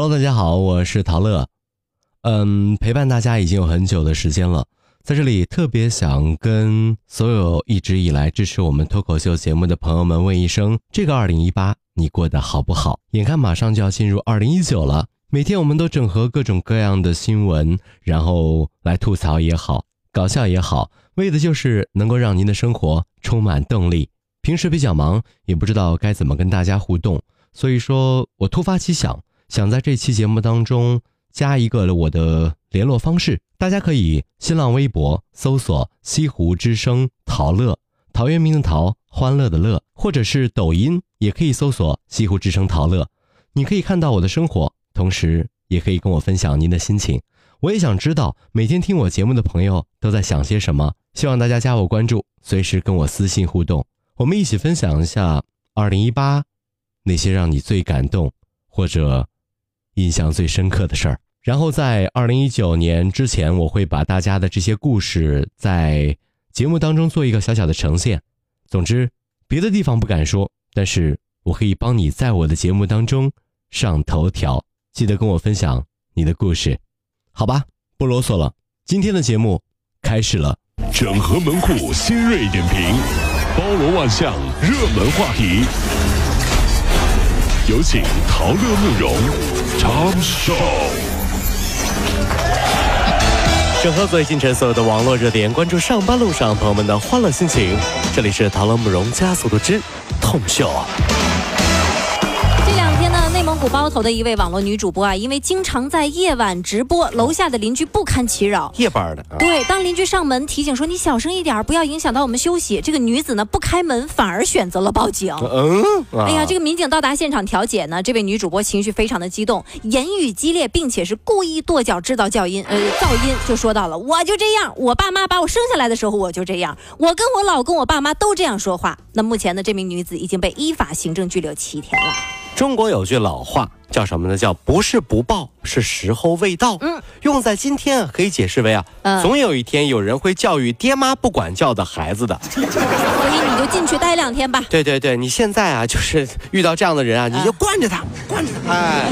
Hello，大家好，我是陶乐。嗯，陪伴大家已经有很久的时间了，在这里特别想跟所有一直以来支持我们脱口秀节目的朋友们问一声：这个二零一八你过得好不好？眼看马上就要进入二零一九了，每天我们都整合各种各样的新闻，然后来吐槽也好，搞笑也好，为的就是能够让您的生活充满动力。平时比较忙，也不知道该怎么跟大家互动，所以说我突发奇想。想在这期节目当中加一个我的联络方式，大家可以新浪微博搜索“西湖之声陶乐”，陶渊明的陶，欢乐的乐，或者是抖音也可以搜索“西湖之声陶乐”，你可以看到我的生活，同时也可以跟我分享您的心情。我也想知道每天听我节目的朋友都在想些什么，希望大家加我关注，随时跟我私信互动，我们一起分享一下2018那些让你最感动或者。印象最深刻的事儿，然后在二零一九年之前，我会把大家的这些故事在节目当中做一个小小的呈现。总之，别的地方不敢说，但是我可以帮你在我的节目当中上头条。记得跟我分享你的故事，好吧？不啰嗦了，今天的节目开始了。整合门户新锐点评，包罗万象，热门话题。有请陶乐慕容长寿，整合最近城所有的网络热点，关注上班路上朋友们的欢乐心情。这里是陶乐慕容加速度之痛秀。包头的一位网络女主播啊，因为经常在夜晚直播，楼下的邻居不堪其扰。夜班的，对，当邻居上门提醒说你小声一点，不要影响到我们休息，这个女子呢不开门，反而选择了报警。嗯，哎呀，这个民警到达现场调解呢，这位女主播情绪非常的激动，言语激烈，并且是故意跺脚制造噪音，呃，噪音就说到了，我就这样，我爸妈把我生下来的时候我就这样，我跟我老公、我爸妈都这样说话。那目前呢，这名女子已经被依法行政拘留七天了。中国有句老话叫什么呢？叫不是不报，是时候未到。嗯，用在今天可以解释为啊，总有一天有人会教育爹妈不管教的孩子的。所以你就进去待两天吧。对对对，你现在啊，就是遇到这样的人啊，你就惯着他，惯着他，哎，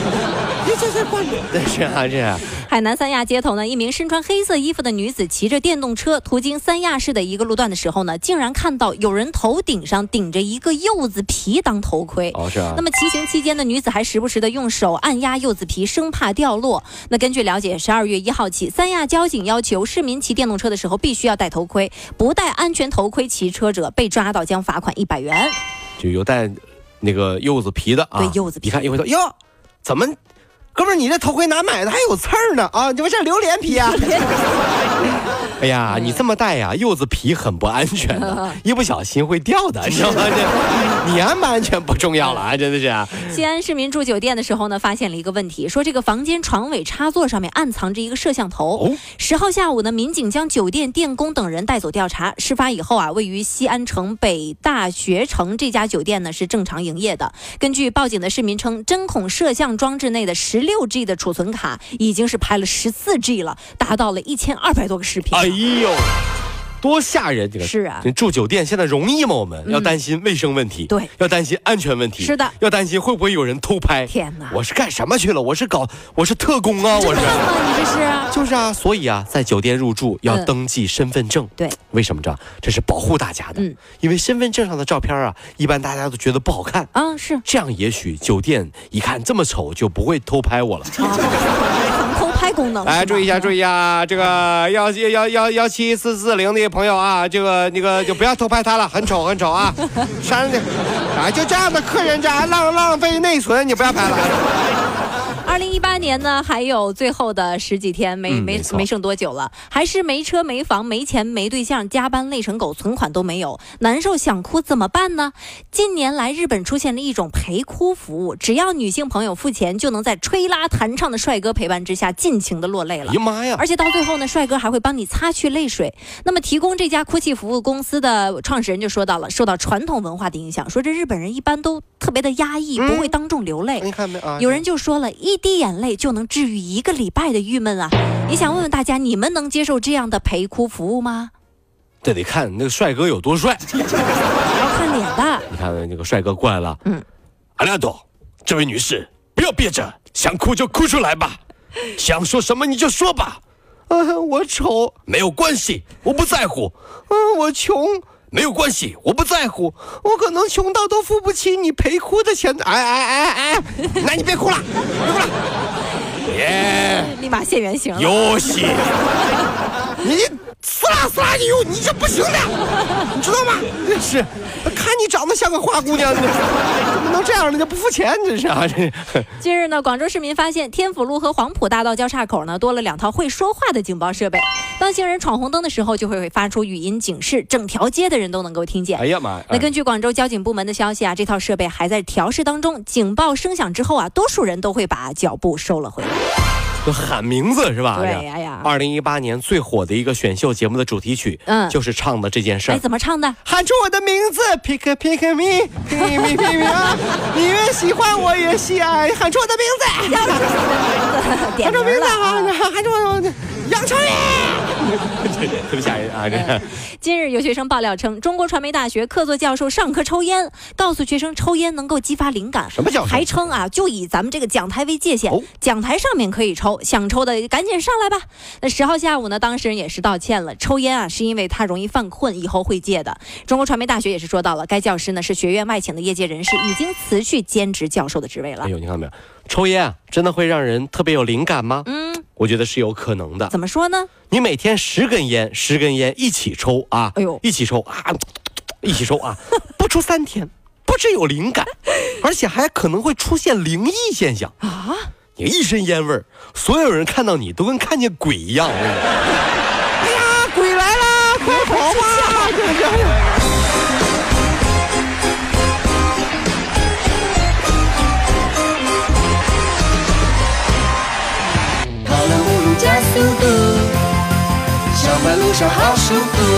你这是惯着，这是啊，这。海南三亚街头呢，一名身穿黑色衣服的女子骑着电动车途经三亚市的一个路段的时候呢，竟然看到有人头顶上顶着一个柚子皮当头盔。哦，是啊。那么骑行期间的女子还时不时的用手按压柚子皮，生怕掉落。那根据了解，十二月一号起，三亚交警要求市民骑电动车的时候必须要戴头盔，不戴安全头盔骑车者被抓到将罚款一百元。就有戴那个柚子皮的啊，对柚子皮。你看一回头，哟，怎么？哥们儿，你这头盔哪买的？还有刺儿呢啊！你不像榴莲皮啊？哎呀，你这么戴呀，柚子皮很不安全的，一不小心会掉的，知道吗？这你安不安全不重要了啊，真的是。西安市民住酒店的时候呢，发现了一个问题，说这个房间床尾插座上面暗藏着一个摄像头。十号下午呢，民警将酒店电工等人带走调查。事发以后啊，位于西安城北大学城这家酒店呢是正常营业的。根据报警的市民称，针孔摄像装置内的十六 G 的储存卡已经是拍了十四 G 了，达到了一千二百多个视频。哎呦！多吓人！这个是啊，住酒店现在容易吗？我们要担心卫生问题，对，要担心安全问题，是的，要担心会不会有人偷拍。天哪！我是干什么去了？我是搞，我是特工啊！我是。你这是？就是啊，所以啊，在酒店入住要登记身份证。对，为什么这？这是保护大家的。嗯，因为身份证上的照片啊，一般大家都觉得不好看。啊，是。这样也许酒店一看这么丑，就不会偷拍我了。功能来注意一下，注意啊！这个幺幺幺幺七四四零的朋友啊，这个那个就不要偷拍他了，很丑很丑啊！删了啊，就这样的客人家浪浪费内存，你不要拍了。二零一八年呢，还有最后的十几天，没没没剩多久了，还是没车没房没钱没对象，加班累成狗，存款都没有，难受想哭怎么办呢？近年来，日本出现了一种陪哭服务，只要女性朋友付钱，就能在吹拉弹唱的帅哥陪伴之下尽情的落泪了。哎呀妈呀！而且到最后呢，帅哥还会帮你擦去泪水。那么，提供这家哭泣服务公司的创始人就说到了，受到传统文化的影响，说这日本人一般都特别的压抑，不会当众流泪。你看没啊？有人就说了一。滴眼泪就能治愈一个礼拜的郁闷啊！你想问问大家，你们能接受这样的陪哭服务吗？这得看那个帅哥有多帅，要看脸的。你看那个帅哥过来了，嗯，阿亮多，这位女士不要憋着，想哭就哭出来吧，想说什么你就说吧。啊，我丑没有关系，我不在乎。啊，我穷没有关系，我不在乎。我可能穷到都付不起你陪哭的钱。哎哎哎哎，那你别哭了，别哭了。耶，立马现原形。游戏，你。撕拉撕拉你哟，你这不行的，你知道吗？真是，看你长得像个花姑娘，怎么能这样呢？不付钱，这是啊！这。近日呢，广州市民发现天府路和黄埔大道交叉口呢多了两套会说话的警报设备，当行人闯红灯的时候，就会发出语音警示，整条街的人都能够听见。哎呀妈！那根据广州交警部门的消息啊，这套设备还在调试当中，警报声响之后啊，多数人都会把脚步收了回来。就喊名字是吧？对呀呀！二零一八年最火的一个选秀节目的主题曲，嗯，就是唱的这件事。哎，怎么唱的？喊出我的名字，pick pick me，pick me pick me 啊！你越喜欢我越喜爱，喊出我的名字，喊出名字啊！喊出我，杨丞琳，对对特别吓人啊！这。近日有学生爆料称，中国传媒大学客座教授上课抽烟，告诉学生抽烟能够激发灵感。什么叫？还称啊，就以咱们这个讲台为界限，讲台上面可以抽。想抽的赶紧上来吧。那十号下午呢，当事人也是道歉了。抽烟啊，是因为他容易犯困，以后会戒的。中国传媒大学也是说到了，该教师呢是学院外请的业界人士，已经辞去兼职教授的职位了。哎呦，你看到没有？抽烟啊，真的会让人特别有灵感吗？嗯，我觉得是有可能的。怎么说呢？你每天十根烟，十根烟一起抽啊，哎呦，一起抽啊，一起抽啊，不出三天，不只有灵感，而且还可能会出现灵异现象啊。你一身烟味儿，所有人看到你都跟看见鬼一样。哎呀，鬼来啦，快跑吧！跑了